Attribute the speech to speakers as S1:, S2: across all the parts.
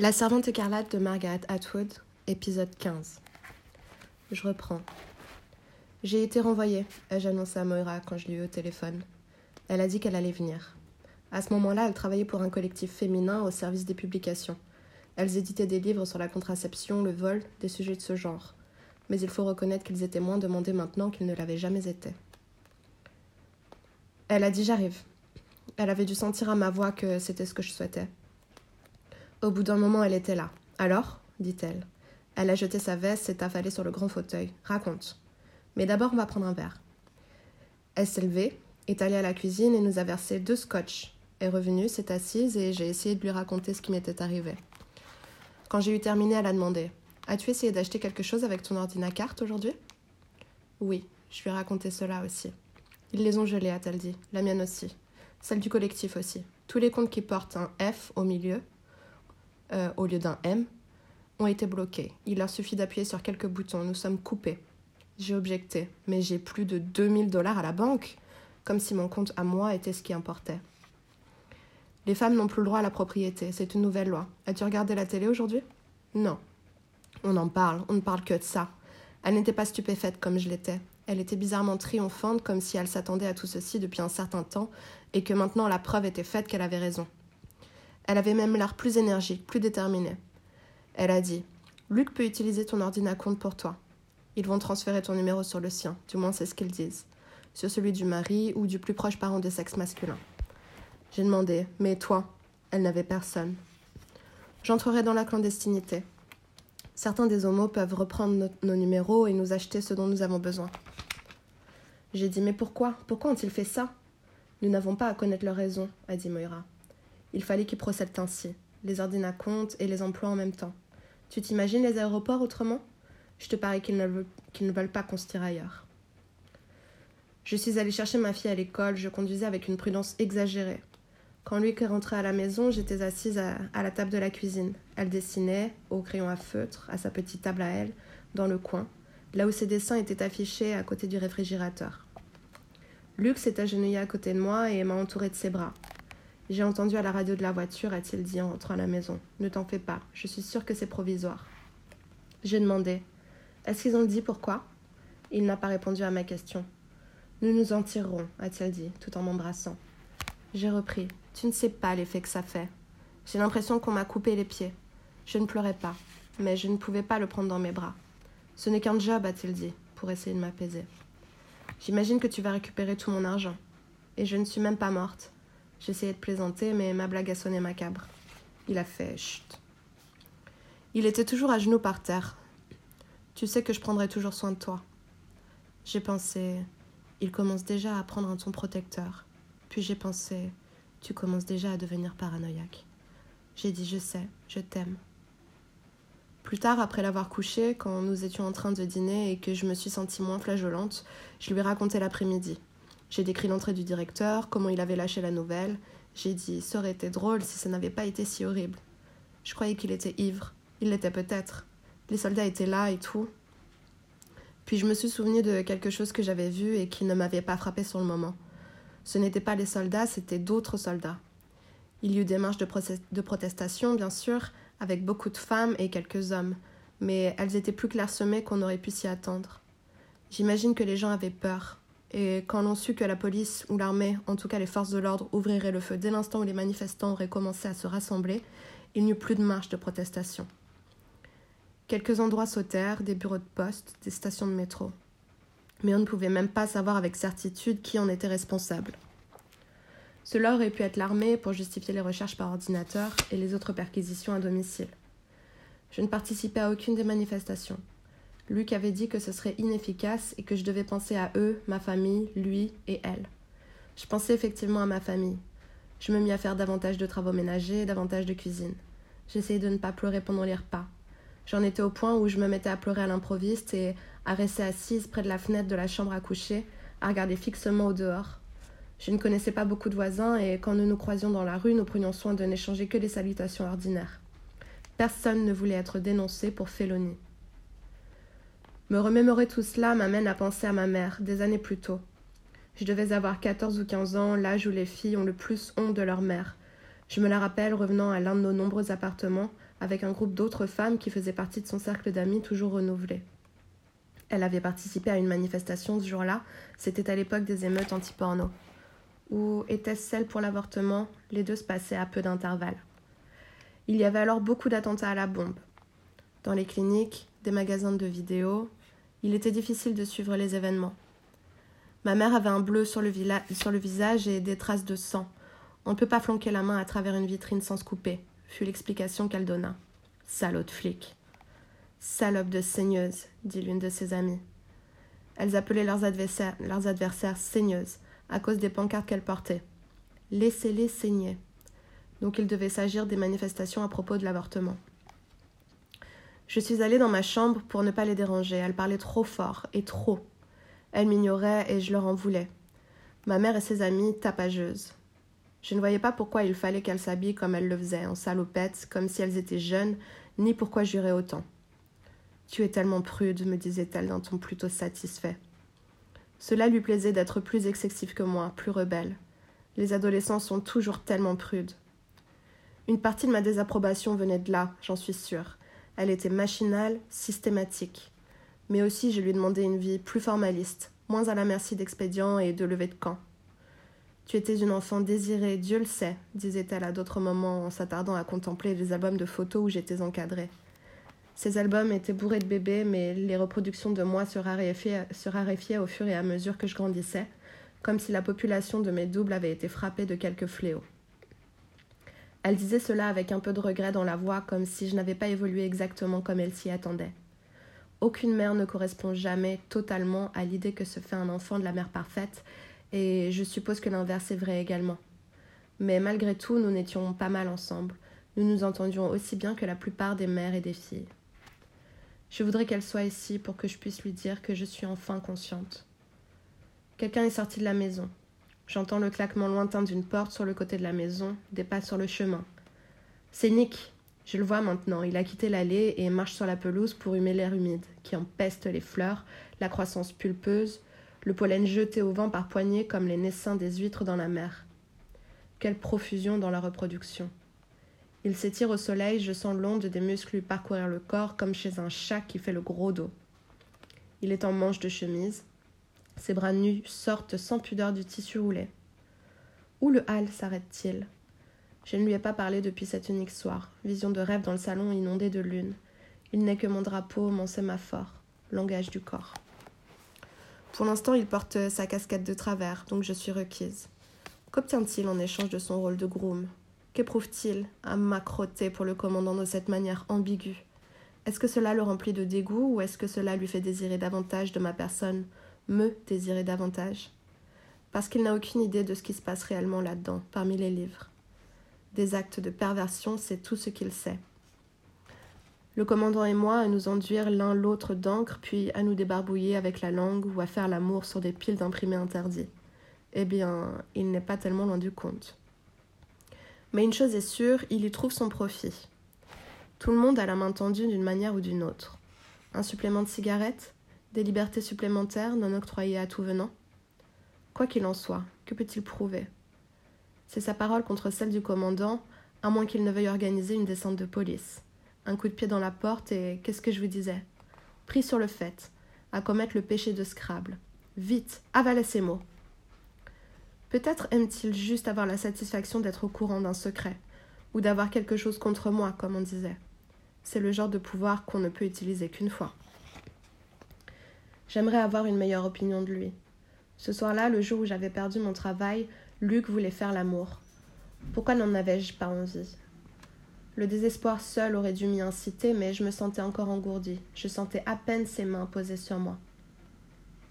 S1: La servante écarlate de Margaret Atwood, épisode 15. Je reprends. J'ai été renvoyée, ai-je annoncé à Moira quand je l'ai eu au téléphone. Elle a dit qu'elle allait venir. À ce moment-là, elle travaillait pour un collectif féminin au service des publications. Elles éditaient des livres sur la contraception, le vol, des sujets de ce genre. Mais il faut reconnaître qu'ils étaient moins demandés maintenant qu'ils ne l'avaient jamais été. Elle a dit j'arrive. Elle avait dû sentir à ma voix que c'était ce que je souhaitais. Au bout d'un moment, elle était là. Alors dit-elle. Elle a jeté sa veste, s'est affalée sur le grand fauteuil. Raconte. Mais d'abord, on va prendre un verre. Elle s'est levée, est allée à la cuisine et nous a versé deux scotch. Est revenue, s'est assise et j'ai essayé de lui raconter ce qui m'était arrivé. Quand j'ai eu terminé, elle a demandé As-tu essayé d'acheter quelque chose avec ton ordinacarte aujourd'hui? Oui, je lui ai raconté cela aussi. Ils les ont gelés, a-t-elle dit. La mienne aussi. Celle du collectif aussi. Tous les comptes qui portent un F au milieu euh, au lieu d'un M, ont été bloqués. Il leur suffit d'appuyer sur quelques boutons. Nous sommes coupés. J'ai objecté, mais j'ai plus de 2000 dollars à la banque, comme si mon compte à moi était ce qui importait. Les femmes n'ont plus le droit à la propriété, c'est une nouvelle loi. As-tu regardé la télé aujourd'hui? Non. On en parle, on ne parle que de ça. Elle n'était pas stupéfaite comme je l'étais. Elle était bizarrement triomphante, comme si elle s'attendait à tout ceci depuis un certain temps, et que maintenant la preuve était faite qu'elle avait raison. Elle avait même l'air plus énergique, plus déterminée. Elle a dit Luc peut utiliser ton ordinateur pour toi. Ils vont transférer ton numéro sur le sien, du moins c'est ce qu'ils disent, sur celui du mari ou du plus proche parent de sexe masculin. J'ai demandé Mais toi Elle n'avait personne. J'entrerai dans la clandestinité. Certains des homos peuvent reprendre nos numéros et nous acheter ce dont nous avons besoin. J'ai dit Mais pourquoi? Pourquoi ont-ils fait ça? Nous n'avons pas à connaître leur raison, a dit Moira. Il fallait qu'ils procèdent ainsi, les ordinateurs comptent et les emploient en même temps. Tu t'imagines les aéroports autrement? Je te parie qu'ils ne, veulent, pas qu'on se tire ailleurs. Je suis allée chercher ma fille à l'école, je conduisais avec une prudence exagérée. Quand lui est rentré à la maison, j'étais assise à, à, la table de la cuisine. Elle dessinait, au crayon à feutre, à sa petite table à elle, dans le coin, là où ses dessins étaient affichés à côté du réfrigérateur. Luc s'est agenouillé à côté de moi et m'a entouré de ses bras. J'ai entendu à la radio de la voiture, a-t-il dit en rentrant à la maison. Ne t'en fais pas, je suis sûre que c'est provisoire. J'ai demandé Est-ce qu'ils ont dit pourquoi? Il n'a pas répondu à ma question. Nous nous en tirerons, a-t-il dit, tout en m'embrassant. J'ai repris Tu ne sais pas l'effet que ça fait. J'ai l'impression qu'on m'a coupé les pieds. Je ne pleurais pas, mais je ne pouvais pas le prendre dans mes bras. Ce n'est qu'un job, a-t-il dit, pour essayer de m'apaiser. J'imagine que tu vas récupérer tout mon argent. Et je ne suis même pas morte. J'essayais de plaisanter, mais ma blague a sonné macabre. Il a fait chut. Il était toujours à genoux par terre. Tu sais que je prendrai toujours soin de toi. J'ai pensé, il commence déjà à prendre un ton protecteur. Puis j'ai pensé, tu commences déjà à devenir paranoïaque. J'ai dit, je sais, je t'aime. Plus tard, après l'avoir couché, quand nous étions en train de dîner et que je me suis sentie moins flageolante, je lui ai raconté l'après-midi. J'ai décrit l'entrée du directeur, comment il avait lâché la nouvelle. J'ai dit Ça aurait été drôle si ça n'avait pas été si horrible. Je croyais qu'il était ivre. Il l'était peut-être. Les soldats étaient là et tout. Puis je me suis souvenu de quelque chose que j'avais vu et qui ne m'avait pas frappé sur le moment. Ce n'étaient pas les soldats, c'étaient d'autres soldats. Il y eut des marches de, de protestation, bien sûr, avec beaucoup de femmes et quelques hommes, mais elles étaient plus clairsemées qu'on aurait pu s'y attendre. J'imagine que les gens avaient peur, et quand l'on sut que la police ou l'armée, en tout cas les forces de l'ordre, ouvriraient le feu dès l'instant où les manifestants auraient commencé à se rassembler, il n'y eut plus de marche de protestation. Quelques endroits sautèrent, des bureaux de poste, des stations de métro. Mais on ne pouvait même pas savoir avec certitude qui en était responsable. Cela aurait pu être l'armée pour justifier les recherches par ordinateur et les autres perquisitions à domicile. Je ne participais à aucune des manifestations. Luc avait dit que ce serait inefficace et que je devais penser à eux, ma famille, lui et elle. Je pensais effectivement à ma famille. Je me mis à faire davantage de travaux ménagers, davantage de cuisine. J'essayais de ne pas pleurer pendant les repas. J'en étais au point où je me mettais à pleurer à l'improviste et à rester assise près de la fenêtre de la chambre à coucher, à regarder fixement au dehors. Je ne connaissais pas beaucoup de voisins et quand nous nous croisions dans la rue, nous prenions soin de n'échanger que des salutations ordinaires. Personne ne voulait être dénoncé pour félonie. Me remémorer tout cela m'amène à penser à ma mère, des années plus tôt. Je devais avoir 14 ou 15 ans, l'âge où les filles ont le plus honte de leur mère. Je me la rappelle revenant à l'un de nos nombreux appartements avec un groupe d'autres femmes qui faisaient partie de son cercle d'amis toujours renouvelé. Elle avait participé à une manifestation ce jour-là, c'était à l'époque des émeutes anti-porno. Ou était-ce celle pour l'avortement? Les deux se passaient à peu d'intervalle. Il y avait alors beaucoup d'attentats à la bombe. Dans les cliniques, des magasins de vidéos, il était difficile de suivre les événements. Ma mère avait un bleu sur le, visage et des traces de sang. On ne peut pas flanquer la main à travers une vitrine sans se couper, fut l'explication qu'elle donna. Salaud de flic. Salope de saigneuse, dit l'une de ses amies. Elles appelaient leurs adversaires, leurs adversaires saigneuses, à cause des pancartes qu'elles portaient. Laissez-les saigner. Donc il devait s'agir des manifestations à propos de l'avortement. Je suis allée dans ma chambre pour ne pas les déranger. Elles parlaient trop fort et trop. Elles m'ignoraient et je leur en voulais. Ma mère et ses amies tapageuses. Je ne voyais pas pourquoi il fallait qu'elles s'habillent comme elles le faisaient, en salopettes, comme si elles étaient jeunes, ni pourquoi jurer autant. Tu es tellement prude, me disait-elle d'un ton plutôt satisfait. Cela lui plaisait d'être plus excessif que moi, plus rebelle. Les adolescents sont toujours tellement prudes. Une partie de ma désapprobation venait de là, j'en suis sûre. Elle était machinale, systématique. Mais aussi je lui demandais une vie plus formaliste, moins à la merci d'expédients et de levées de camp. Tu étais une enfant désirée, Dieu le sait, disait-elle à d'autres moments en s'attardant à contempler les albums de photos où j'étais encadrée. Ces albums étaient bourrés de bébés, mais les reproductions de moi se raréfiaient, se raréfiaient au fur et à mesure que je grandissais, comme si la population de mes doubles avait été frappée de quelques fléaux. Elle disait cela avec un peu de regret dans la voix, comme si je n'avais pas évolué exactement comme elle s'y attendait. Aucune mère ne correspond jamais totalement à l'idée que se fait un enfant de la mère parfaite, et je suppose que l'inverse est vrai également. Mais malgré tout, nous n'étions pas mal ensemble. Nous nous entendions aussi bien que la plupart des mères et des filles. Je voudrais qu'elle soit ici pour que je puisse lui dire que je suis enfin consciente. Quelqu'un est sorti de la maison. J'entends le claquement lointain d'une porte sur le côté de la maison, des pas sur le chemin. C'est Nick. Je le vois maintenant. Il a quitté l'allée et marche sur la pelouse pour humer l'air humide, qui empeste les fleurs, la croissance pulpeuse, le pollen jeté au vent par poignées comme les naissins des huîtres dans la mer. Quelle profusion dans la reproduction. Il s'étire au soleil, je sens l'onde des muscles lui parcourir le corps comme chez un chat qui fait le gros dos. Il est en manche de chemise, ses bras nus sortent sans pudeur du tissu roulé. Où le hall s'arrête-t-il? Je ne lui ai pas parlé depuis cet unique soir, vision de rêve dans le salon inondé de lune. Il n'est que mon drapeau, mon sémaphore, langage du corps. Pour l'instant, il porte sa casquette de travers, donc je suis requise. Qu'obtient-il en échange de son rôle de groom? Qu'éprouve-t-il à m'accroter pour le commandant de cette manière ambiguë Est-ce que cela le remplit de dégoût ou est-ce que cela lui fait désirer davantage de ma personne? Me désirer davantage, parce qu'il n'a aucune idée de ce qui se passe réellement là-dedans, parmi les livres. Des actes de perversion, c'est tout ce qu'il sait. Le commandant et moi à nous enduire l'un l'autre d'encre, puis à nous débarbouiller avec la langue ou à faire l'amour sur des piles d'imprimés interdits. Eh bien, il n'est pas tellement loin du compte. Mais une chose est sûre, il y trouve son profit. Tout le monde a la main tendue d'une manière ou d'une autre. Un supplément de cigarette des libertés supplémentaires non octroyées à tout venant Quoi qu'il en soit, que peut-il prouver? C'est sa parole contre celle du commandant, à moins qu'il ne veuille organiser une descente de police. Un coup de pied dans la porte et qu'est-ce que je vous disais? Pris sur le fait, à commettre le péché de Scrabble. Vite, avalez ces mots. Peut-être aime-t-il juste avoir la satisfaction d'être au courant d'un secret, ou d'avoir quelque chose contre moi, comme on disait. C'est le genre de pouvoir qu'on ne peut utiliser qu'une fois. J'aimerais avoir une meilleure opinion de lui. Ce soir-là, le jour où j'avais perdu mon travail, Luc voulait faire l'amour. Pourquoi n'en avais-je pas envie? Le désespoir seul aurait dû m'y inciter, mais je me sentais encore engourdie. Je sentais à peine ses mains posées sur moi.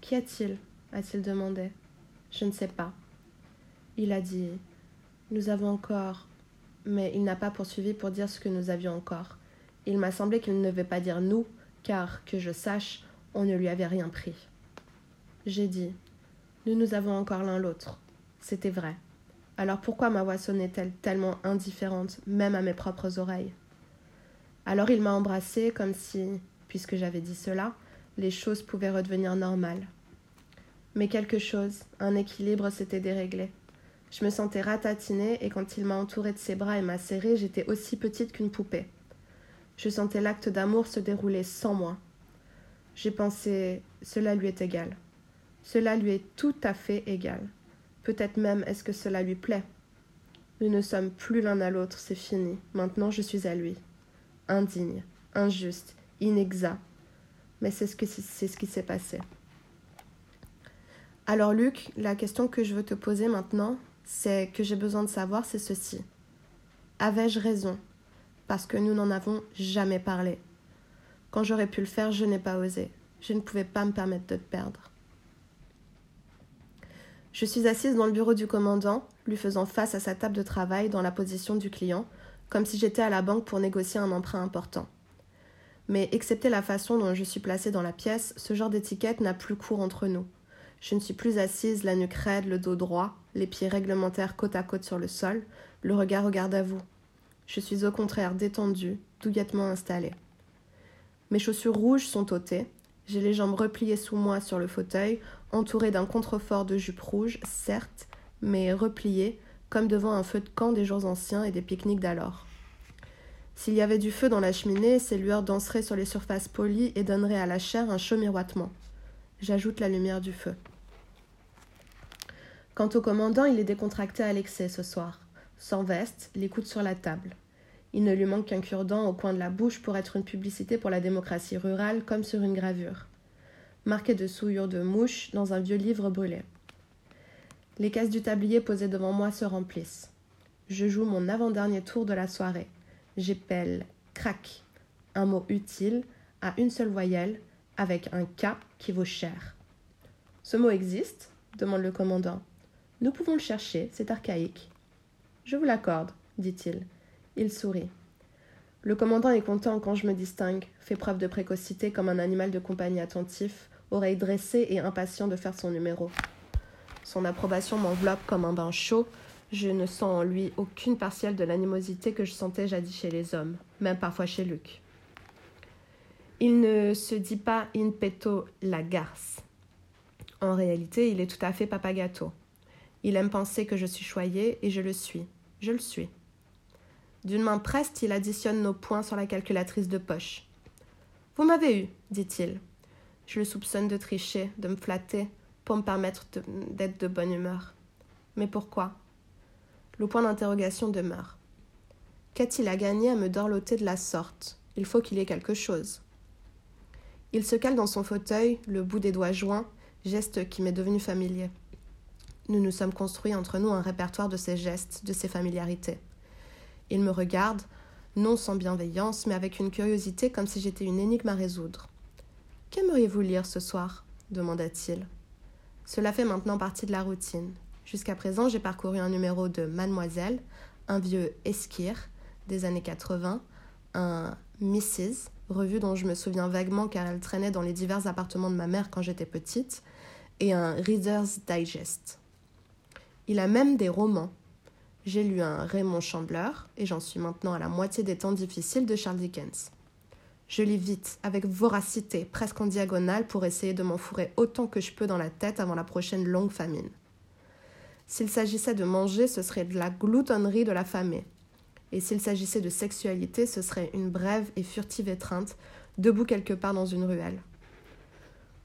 S1: Qu'y a-t-il a-t-il demandé. Je ne sais pas. Il a dit Nous avons encore. Mais il n'a pas poursuivi pour dire ce que nous avions encore. Il m'a semblé qu'il ne devait pas dire nous, car, que je sache, on ne lui avait rien pris. J'ai dit Nous nous avons encore l'un l'autre. C'était vrai. Alors pourquoi ma voix sonnait-elle tellement indifférente, même à mes propres oreilles? Alors il m'a embrassée comme si, puisque j'avais dit cela, les choses pouvaient redevenir normales. Mais quelque chose, un équilibre s'était déréglé. Je me sentais ratatinée et quand il m'a entourée de ses bras et m'a serrée, j'étais aussi petite qu'une poupée. Je sentais l'acte d'amour se dérouler sans moi. J'ai pensé cela lui est égal. Cela lui est tout à fait égal. Peut-être même est-ce que cela lui plaît? Nous ne sommes plus l'un à l'autre, c'est fini. Maintenant je suis à lui. Indigne, injuste, inexact. Mais c'est ce, qui s'est passé. Alors Luc, la question que je veux te poser maintenant, c'est que j'ai besoin de savoir, c'est ceci. Avais-je raison? Parce que nous n'en avons jamais parlé. Quand j'aurais pu le faire, je n'ai pas osé. Je ne pouvais pas me permettre de te perdre. Je suis assise dans le bureau du commandant, lui faisant face à sa table de travail dans la position du client, comme si j'étais à la banque pour négocier un emprunt important. Mais excepté la façon dont je suis placée dans la pièce, ce genre d'étiquette n'a plus cours entre nous. Je ne suis plus assise, la nuque raide, le dos droit, les pieds réglementaires côte à côte sur le sol, le regard au garde à vous. Je suis au contraire détendue, douillettement installée. Mes chaussures rouges sont ôtées, j'ai les jambes repliées sous moi sur le fauteuil, entourée d'un contrefort de jupe rouge, certes, mais repliée, comme devant un feu de camp des jours anciens et des pique-niques d'alors. S'il y avait du feu dans la cheminée, ces lueurs danseraient sur les surfaces polies et donneraient à la chair un chaud miroitement. J'ajoute la lumière du feu. Quant au commandant, il est décontracté à l'excès ce soir. Sans veste, les coudes sur la table. Il ne lui manque qu'un cure-dent au coin de la bouche pour être une publicité pour la démocratie rurale comme sur une gravure. Marqué de souillures de mouches dans un vieux livre brûlé. Les cases du tablier posées devant moi se remplissent. Je joue mon avant-dernier tour de la soirée. J'épelle crac, un mot utile à une seule voyelle, avec un K qui vaut cher. Ce mot existe demande le commandant. Nous pouvons le chercher, c'est archaïque. Je vous l'accorde, dit-il. Il sourit. Le commandant est content quand je me distingue, fait preuve de précocité comme un animal de compagnie attentif, oreille dressée et impatient de faire son numéro. Son approbation m'enveloppe comme un bain chaud. Je ne sens en lui aucune partielle de l'animosité que je sentais jadis chez les hommes, même parfois chez Luc. Il ne se dit pas in petto la garce. En réalité, il est tout à fait papagato. Il aime penser que je suis choyée et je le suis. Je le suis. D'une main preste, il additionne nos points sur la calculatrice de poche. Vous m'avez eu, dit-il. Je le soupçonne de tricher, de me flatter, pour me permettre d'être de bonne humeur. Mais pourquoi? Le point d'interrogation demeure. Qu'a-t-il à gagner à me dorloter de la sorte? Il faut qu'il ait quelque chose. Il se cale dans son fauteuil, le bout des doigts joints, geste qui m'est devenu familier. Nous nous sommes construits entre nous un répertoire de ces gestes, de ces familiarités. Il me regarde, non sans bienveillance, mais avec une curiosité comme si j'étais une énigme à résoudre. Qu'aimeriez-vous lire ce soir? demanda-t-il. Cela fait maintenant partie de la routine. Jusqu'à présent, j'ai parcouru un numéro de Mademoiselle, un vieux Esquire des années 80, un Mrs., revue dont je me souviens vaguement car elle traînait dans les divers appartements de ma mère quand j'étais petite, et un Reader's Digest. Il a même des romans. J'ai lu un Raymond Chandler et j'en suis maintenant à la moitié des temps difficiles de Charles Dickens. Je lis vite, avec voracité, presque en diagonale, pour essayer de m'enfourrer autant que je peux dans la tête avant la prochaine longue famine. S'il s'agissait de manger, ce serait de la gloutonnerie de la famille. Et s'il s'agissait de sexualité, ce serait une brève et furtive étreinte, debout quelque part dans une ruelle.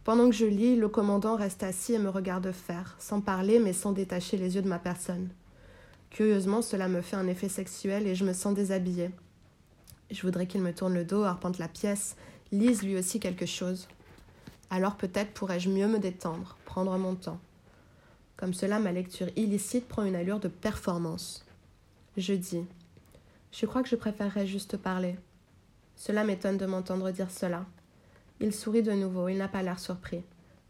S1: Pendant que je lis, le commandant reste assis et me regarde faire, sans parler mais sans détacher les yeux de ma personne. Curieusement, cela me fait un effet sexuel et je me sens déshabillée. Je voudrais qu'il me tourne le dos, arpente la pièce, lise lui aussi quelque chose. Alors peut-être pourrais-je mieux me détendre, prendre mon temps. Comme cela, ma lecture illicite prend une allure de performance. Je dis je crois que je préférerais juste parler. Cela m'étonne de m'entendre dire cela. Il sourit de nouveau, il n'a pas l'air surpris.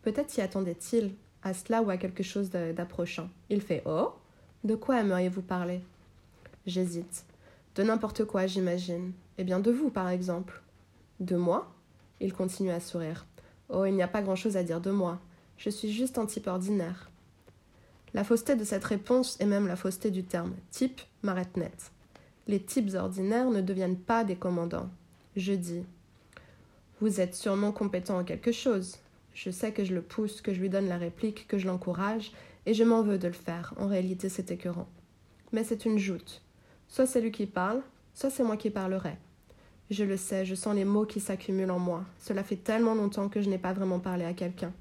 S1: Peut-être y attendait-il, à cela ou à quelque chose d'approchant. Il fait Oh De quoi aimeriez-vous parler? J'hésite. De n'importe quoi, j'imagine. Eh bien, de vous, par exemple. De moi? Il continue à sourire. Oh, il n'y a pas grand-chose à dire de moi. Je suis juste un type ordinaire. La fausseté de cette réponse, et même la fausseté du terme type, m'arrête net. Les types ordinaires ne deviennent pas des commandants. Je dis Vous êtes sûrement compétent en quelque chose. Je sais que je le pousse, que je lui donne la réplique, que je l'encourage, Et je m'en veux de le faire, en réalité c'est écœurant. Mais c'est une joute. Soit c'est lui qui parle, soit c'est moi qui parlerai. Je le sais, je sens les mots qui s'accumulent en moi. Cela fait tellement longtemps que je n'ai pas vraiment parlé à quelqu'un.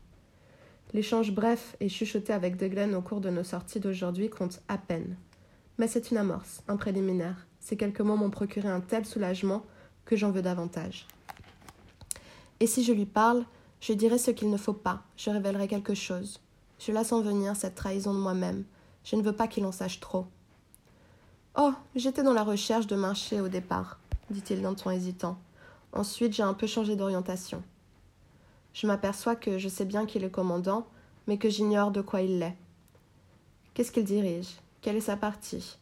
S1: L'échange bref et chuchoté avec Deglen au cours de nos sorties d'aujourd'hui compte à peine. Mais c'est une amorce, un préliminaire. Ces quelques mots m'ont procuré un tel soulagement que j'en veux davantage. Et si je lui parle, je dirai ce qu'il ne faut pas, je révélerai quelque chose. Je la sens venir, cette trahison de moi-même. Je ne veux pas qu'il en sache trop. Oh, j'étais dans la recherche de marché au départ, dit-il d'un ton hésitant. Ensuite, j'ai un peu changé d'orientation. Je m'aperçois que je sais bien qu'il est commandant, mais que j'ignore de quoi il l'est. Qu'est-ce qu'il dirige? Quelle est sa partie?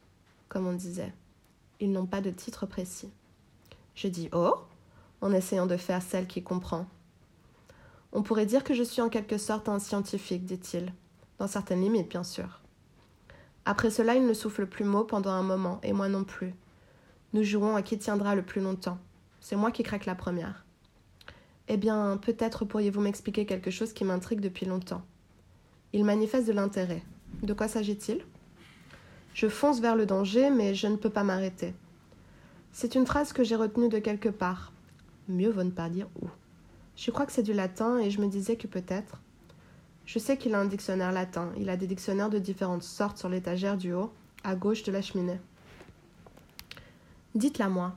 S1: Comme on disait. Ils n'ont pas de titre précis. Je dis Oh en essayant de faire celle qui comprend. On pourrait dire que je suis en quelque sorte un scientifique, dit-il, dans certaines limites, bien sûr. Après cela, il ne souffle plus mot pendant un moment, et moi non plus. Nous jouons à qui tiendra le plus longtemps. C'est moi qui craque la première. Eh bien, peut-être pourriez-vous m'expliquer quelque chose qui m'intrigue depuis longtemps. Il manifeste de l'intérêt. De quoi s'agit-il? Je fonce vers le danger, mais je ne peux pas m'arrêter. C'est une phrase que j'ai retenue de quelque part. Mieux vaut ne pas dire où. Je crois que c'est du latin et je me disais que peut-être. Je sais qu'il a un dictionnaire latin. Il a des dictionnaires de différentes sortes sur l'étagère du haut, à gauche de la cheminée. Dites-la moi.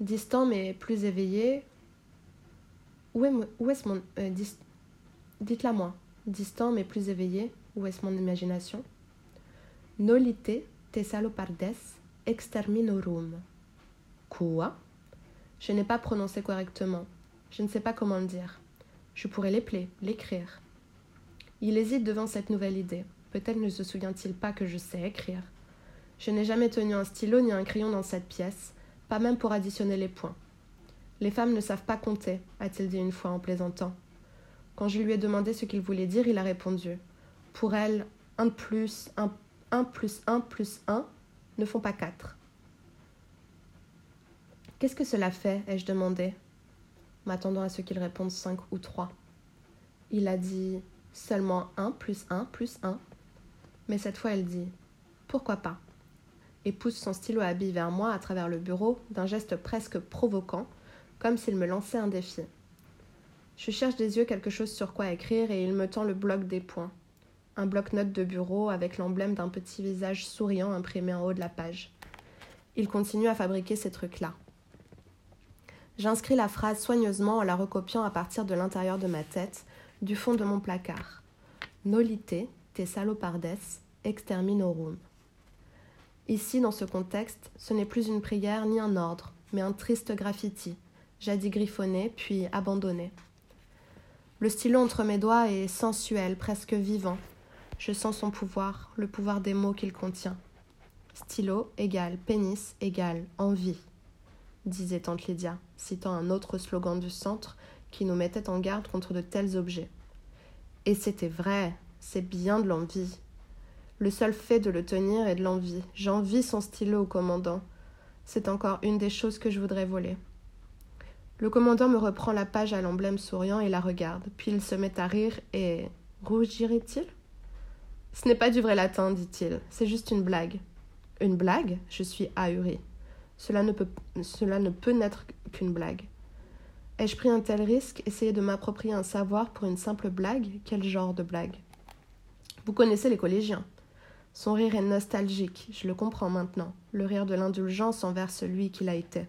S1: Distant mais plus éveillé, où est, mon. Euh, dites-la moi. Distant mais plus éveillé. Où est-ce mon imagination? Nolite Thessalopardes exterminorum. Quoi? Je n'ai pas prononcé correctement. Je ne sais pas comment le dire. Je pourrais l'épeler, l'écrire. Il hésite devant cette nouvelle idée. Peut-être ne se souvient-il pas que je sais écrire. Je n'ai jamais tenu un stylo ni un crayon dans cette pièce, pas même pour additionner les points. Les femmes ne savent pas compter, a-t-il dit une fois en plaisantant. Quand je lui ai demandé ce qu'il voulait dire, il a répondu. Pour elles, un plus un, un plus un plus un ne font pas quatre. Qu'est-ce que cela fait? ai-je demandé, m'attendant à ce qu'il réponde cinq ou trois. Il a dit seulement un plus un plus un. Mais cette fois, elle dit Pourquoi pas? Et pousse son stylo à billes vers moi à travers le bureau d'un geste presque provoquant comme s'il me lançait un défi. Je cherche des yeux quelque chose sur quoi écrire et il me tend le bloc des points. Un bloc-notes de bureau avec l'emblème d'un petit visage souriant imprimé en haut de la page. Il continue à fabriquer ces trucs-là. J'inscris la phrase soigneusement en la recopiant à partir de l'intérieur de ma tête, du fond de mon placard. Nolite, te salopardes, exterminorum. Ici, dans ce contexte, ce n'est plus une prière ni un ordre, mais un triste graffiti, jadis griffonné, puis abandonné. Le stylo entre mes doigts est sensuel, presque vivant. Je sens son pouvoir, le pouvoir des mots qu'il contient. Stylo égale pénis égale envie, disait tante Lydia, citant un autre slogan du centre qui nous mettait en garde contre de tels objets. Et c'était vrai, c'est bien de l'envie. Le seul fait de le tenir est de l'envie. J'envie son stylo commandant. C'est encore une des choses que je voudrais voler. Le commandant me reprend la page à l'emblème souriant et la regarde, puis il se met à rire et. rougirait-il? Ce n'est pas du vrai latin, dit-il, c'est juste une blague. Une blague? Je suis ahuri. Cela ne peut, n'être qu'une blague. Ai-je pris un tel risque, essayer de m'approprier un savoir pour une simple blague? Quel genre de blague? Vous connaissez les collégiens. Son rire est nostalgique, je le comprends maintenant, le rire de l'indulgence envers celui qu'il a été.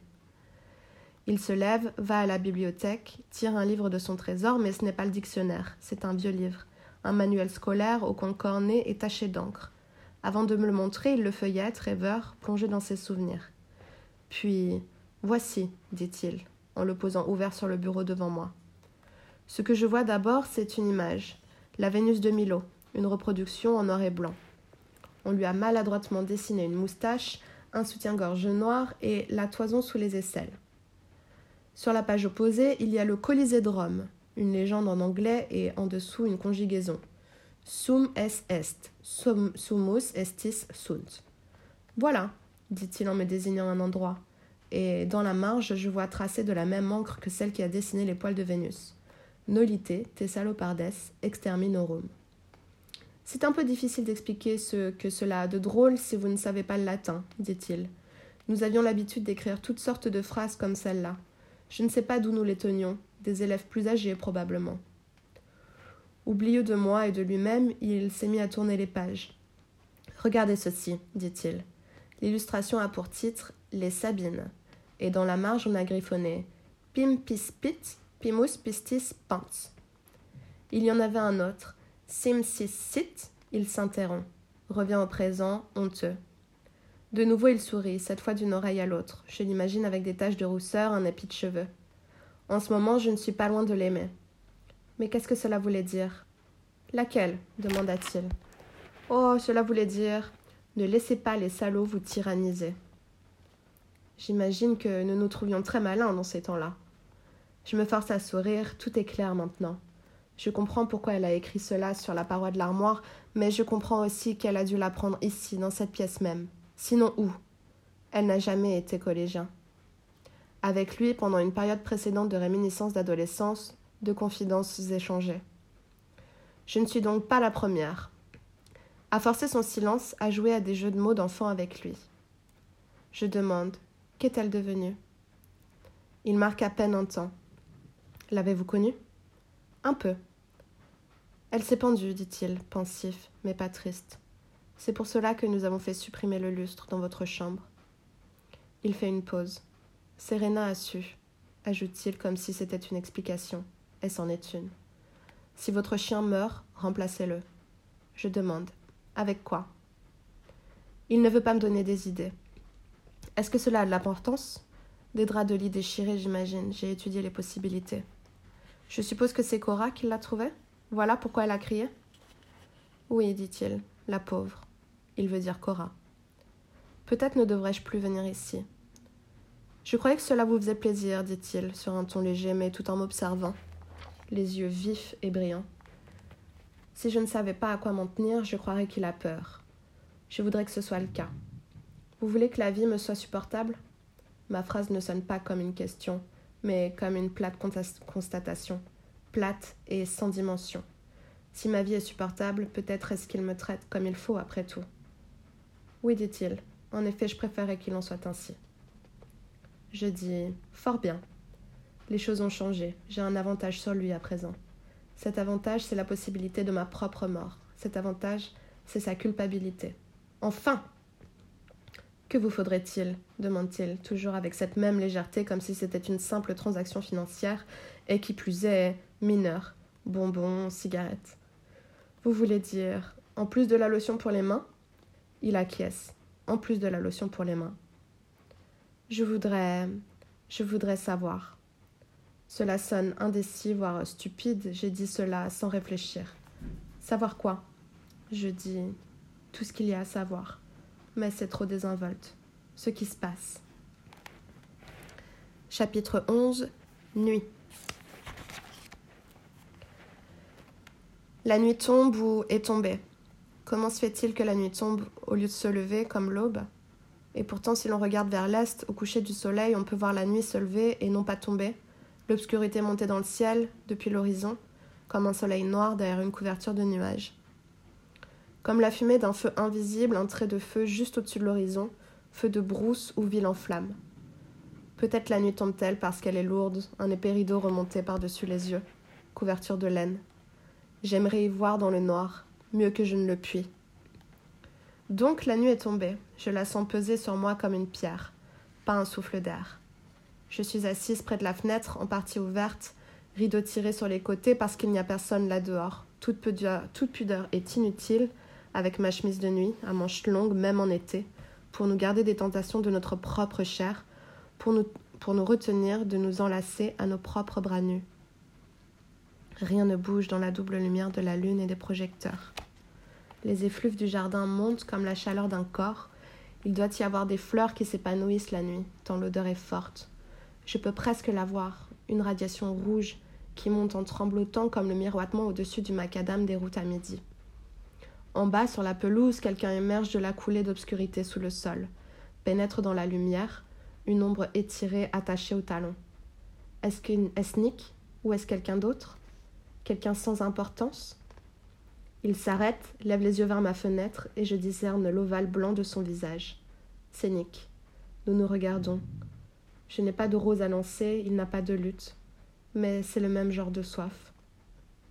S1: Il se lève, va à la bibliothèque, tire un livre de son trésor, mais ce n'est pas le dictionnaire, c'est un vieux livre, un manuel scolaire au coin corné et taché d'encre. Avant de me le montrer, il le feuillette, rêveur, plongé dans ses souvenirs. Puis, voici, dit-il, en le posant ouvert sur le bureau devant moi. Ce que je vois d'abord, c'est une image, la Vénus de Milo, une reproduction en noir et blanc. On lui a maladroitement dessiné une moustache, un soutien-gorge noir et la toison sous les aisselles. Sur la page opposée, il y a le Colisée de Rome, une légende en anglais et en dessous une conjugaison. Sum es est, sum, sumus estis sunt. Voilà, dit-il en me désignant un endroit, et dans la marge, je vois tracé de la même encre que celle qui a dessiné les poils de Vénus. Nolite, Thessalopardes, exterminorum. C'est un peu difficile d'expliquer ce que cela a de drôle si vous ne savez pas le latin, dit-il. Nous avions l'habitude d'écrire toutes sortes de phrases comme celle-là. Je ne sais pas d'où nous les tenions, des élèves plus âgés probablement. Oublieux de moi et de lui-même, il s'est mis à tourner les pages. Regardez ceci, dit-il. L'illustration a pour titre Les Sabines, et dans la marge on a griffonné Pim pis pit, pimus pistis pants. Il y en avait un autre, Sim sis sit, il s'interrompt, revient au présent, honteux. De nouveau il sourit, cette fois d'une oreille à l'autre. Je l'imagine avec des taches de rousseur, un épi de cheveux. En ce moment, je ne suis pas loin de l'aimer. Mais qu'est-ce que cela voulait dire? Laquelle? demanda-t-il. Oh, cela voulait dire ne laissez pas les salauds vous tyranniser. J'imagine que nous nous trouvions très malins dans ces temps-là. Je me force à sourire, tout est clair maintenant. Je comprends pourquoi elle a écrit cela sur la paroi de l'armoire, mais je comprends aussi qu'elle a dû l'apprendre ici, dans cette pièce même. Sinon où? Elle n'a jamais été collégien. Avec lui, pendant une période précédente de réminiscence d'adolescence, de confidences échangées. Je ne suis donc pas la première, a forcé son silence à jouer à des jeux de mots d'enfant avec lui. Je demande Qu'est-elle devenue? Il marque à peine un temps. L'avez-vous connue? Un peu. Elle s'est pendue, dit-il, pensif, mais pas triste. C'est pour cela que nous avons fait supprimer le lustre dans votre chambre. Il fait une pause. Serena a su, ajoute-t-il comme si c'était une explication, et c'en est une. Si votre chien meurt, remplacez-le. Je demande. Avec quoi? Il ne veut pas me donner des idées. Est-ce que cela a de l'importance? Des draps de lit déchirés, j'imagine. J'ai étudié les possibilités. Je suppose que c'est Cora qui l'a trouvé? Voilà pourquoi elle a crié? Oui, dit-il, la pauvre. Il veut dire Cora. Peut-être ne devrais-je plus venir ici. Je croyais que cela vous faisait plaisir, dit-il, sur un ton léger, mais tout en m'observant, les yeux vifs et brillants. Si je ne savais pas à quoi m'en tenir, je croirais qu'il a peur. Je voudrais que ce soit le cas. Vous voulez que la vie me soit supportable? Ma phrase ne sonne pas comme une question, mais comme une plate constatation, plate et sans dimension. Si ma vie est supportable, peut-être est-ce qu'il me traite comme il faut après tout. Oui, dit-il. En effet, je préférerais qu'il en soit ainsi. Je dis Fort bien. Les choses ont changé. J'ai un avantage sur lui à présent. Cet avantage, c'est la possibilité de ma propre mort. Cet avantage, c'est sa culpabilité. Enfin Que vous faudrait-il demande-t-il, toujours avec cette même légèreté, comme si c'était une simple transaction financière, et qui plus est mineure. Bonbons, cigarettes. Vous voulez dire, en plus de la lotion pour les mains? Il acquiesce. En plus de la lotion pour les mains. Je voudrais. Je voudrais savoir. Cela sonne indécis, voire stupide. J'ai dit cela sans réfléchir. Savoir quoi? Je dis tout ce qu'il y a à savoir. Mais c'est trop désinvolte. Ce qui se passe. Chapitre 11 Nuit. La nuit tombe ou est tombée. Comment se fait-il que la nuit tombe au lieu de se lever comme l'aube? Et pourtant, si l'on regarde vers l'est, au coucher du soleil, on peut voir la nuit se lever et non pas tomber L'obscurité montait dans le ciel, depuis l'horizon, comme un soleil noir derrière une couverture de nuages. Comme la fumée d'un feu invisible, un trait de feu juste au-dessus de l'horizon, feu de brousse ou ville en flammes. Peut-être la nuit tombe-t-elle parce qu'elle est lourde, un épais rideau remonté par-dessus les yeux, couverture de laine. J'aimerais y voir dans le noir, mieux que je ne le puis. Donc la nuit est tombée, je la sens peser sur moi comme une pierre, pas un souffle d'air. Je suis assise près de la fenêtre, en partie ouverte, rideau tiré sur les côtés parce qu'il n'y a personne là dehors. Toute pudeur, toute pudeur est inutile, avec ma chemise de nuit, à manches longues, même en été, pour nous garder des tentations de notre propre chair, pour nous, pour nous retenir de nous enlacer à nos propres bras nus. Rien ne bouge dans la double lumière de la lune et des projecteurs. Les effluves du jardin montent comme la chaleur d'un corps. Il doit y avoir des fleurs qui s'épanouissent la nuit, tant l'odeur est forte. Je peux presque la voir, une radiation rouge qui monte en tremblotant comme le miroitement au-dessus du macadam des routes à midi. En bas, sur la pelouse, quelqu'un émerge de la coulée d'obscurité sous le sol, pénètre dans la lumière, une ombre étirée attachée au talon. Est-ce Nick ou est-ce quelqu'un d'autre? Quelqu'un sans importance? Il s'arrête, lève les yeux vers ma fenêtre, et je discerne l'ovale blanc de son visage. C'est Nick. Nous nous regardons. Je n'ai pas de rose à lancer, il n'a pas de lutte. Mais c'est le même genre de soif.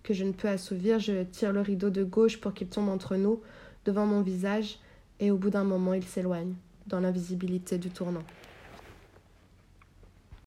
S1: Que je ne peux assouvir, je tire le rideau de gauche pour qu'il tombe entre nous, devant mon visage, et au bout d'un moment il s'éloigne, dans l'invisibilité du tournant.